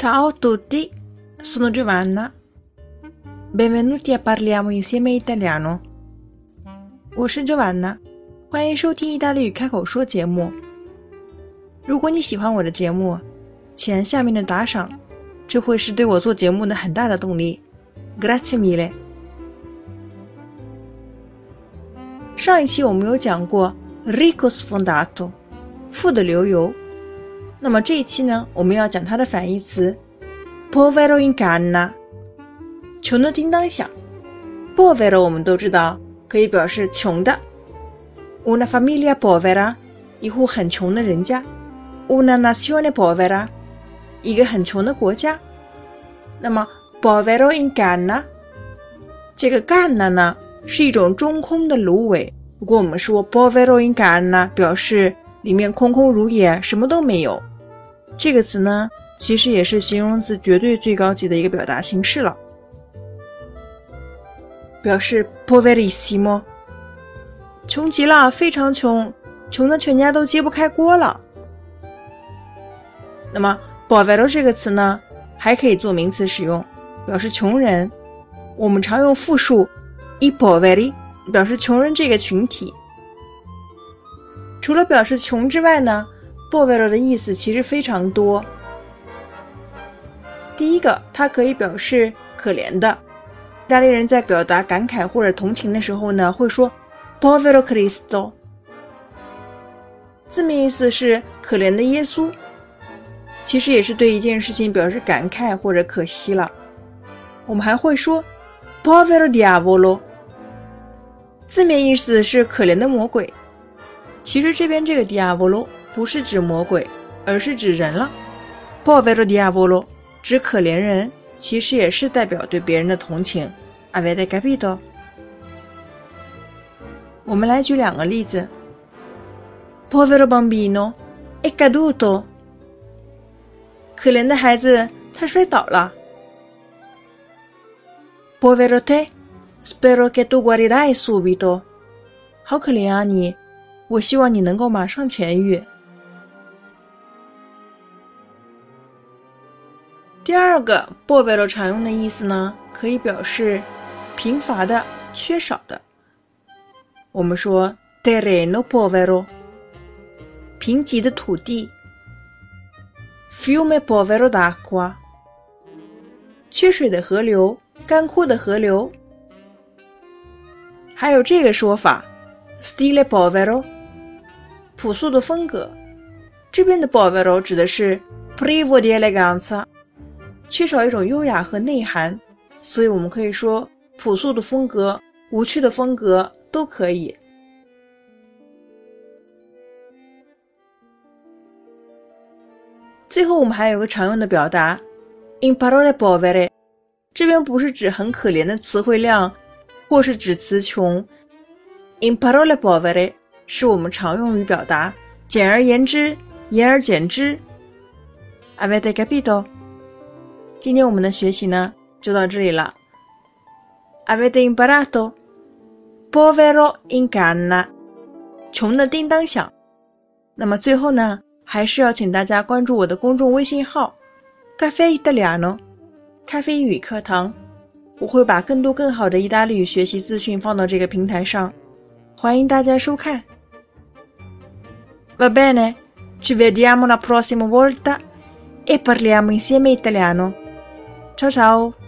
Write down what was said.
Ciao a tutti, sono Giovanna. Benvenuti a parliamo insieme italiano. 我是 Giovanna，欢迎收听意大利语开口说节目。如果你喜欢我的节目，请按下面的打赏，这会是对我做节目的很大的动力。Grazie mille。上一期我们有讲过 “ricco sfondato”，富的流油。 那么这一期呢，我们要讲它的反义词，povero in canna，穷的叮当响。povero 我们都知道可以表示穷的，una famiglia povera，一户很穷的人家，una nazione povera，一个很穷的国家。那么 povero in canna，这个 canna 呢是一种中空的芦苇。如果我们说 povero in canna，表示里面空空如也，什么都没有。这个词呢，其实也是形容词绝对最高级的一个表达形式了，表示 poverissimo，穷极了，非常穷，穷的全家都揭不开锅了。那么 povero 这个词呢，还可以做名词使用，表示穷人。我们常用复数 i poveri，表示穷人这个群体。除了表示穷之外呢？povero 的意思其实非常多。第一个，它可以表示可怜的。意大利人在表达感慨或者同情的时候呢，会说 povero Cristo，字面意思是可怜的耶稣，其实也是对一件事情表示感慨或者可惜了。我们还会说 povero diavolo，字面意思是可怜的魔鬼，其实这边这个 diavolo。不是指魔鬼，而是指人了。povero diavolo 指可怜人，其实也是代表对别人的同情。avete capito？我们来举两个例子。povero bambino è caduto，可怜的孩子，他摔倒了。povero te，spero che tu guarirai subito，好可怜啊你，我希望你能够马上痊愈。第二个 povero 常用的意思呢，可以表示贫乏的、缺少的。我们说 terreno povero，贫瘠的土地；fiume povero d'acqua，缺水的河流、干枯的河流。还有这个说法，stile povero，朴素的风格。这边的 povero 指的是 privo di eleganza。缺少一种优雅和内涵，所以我们可以说朴素的风格、无趣的风格都可以。最后，我们还有个常用的表达，in parole povere，这边不是指很可怜的词汇量，或是指词穷，in parole povere 是我们常用于表达，简而言之，言而简之。Avete capito？今天我们的学习呢就到这里了。Avete imparato? Povero in canna，穷的叮当响。那么最后呢，还是要请大家关注我的公众微信号“咖啡意大利诺”，咖啡语课堂。我会把更多更好的意大利语学习资讯放到这个平台上，欢迎大家收看。Va bene, ci vediamo la prossima volta e parliamo insieme italiano. Ciao ciao!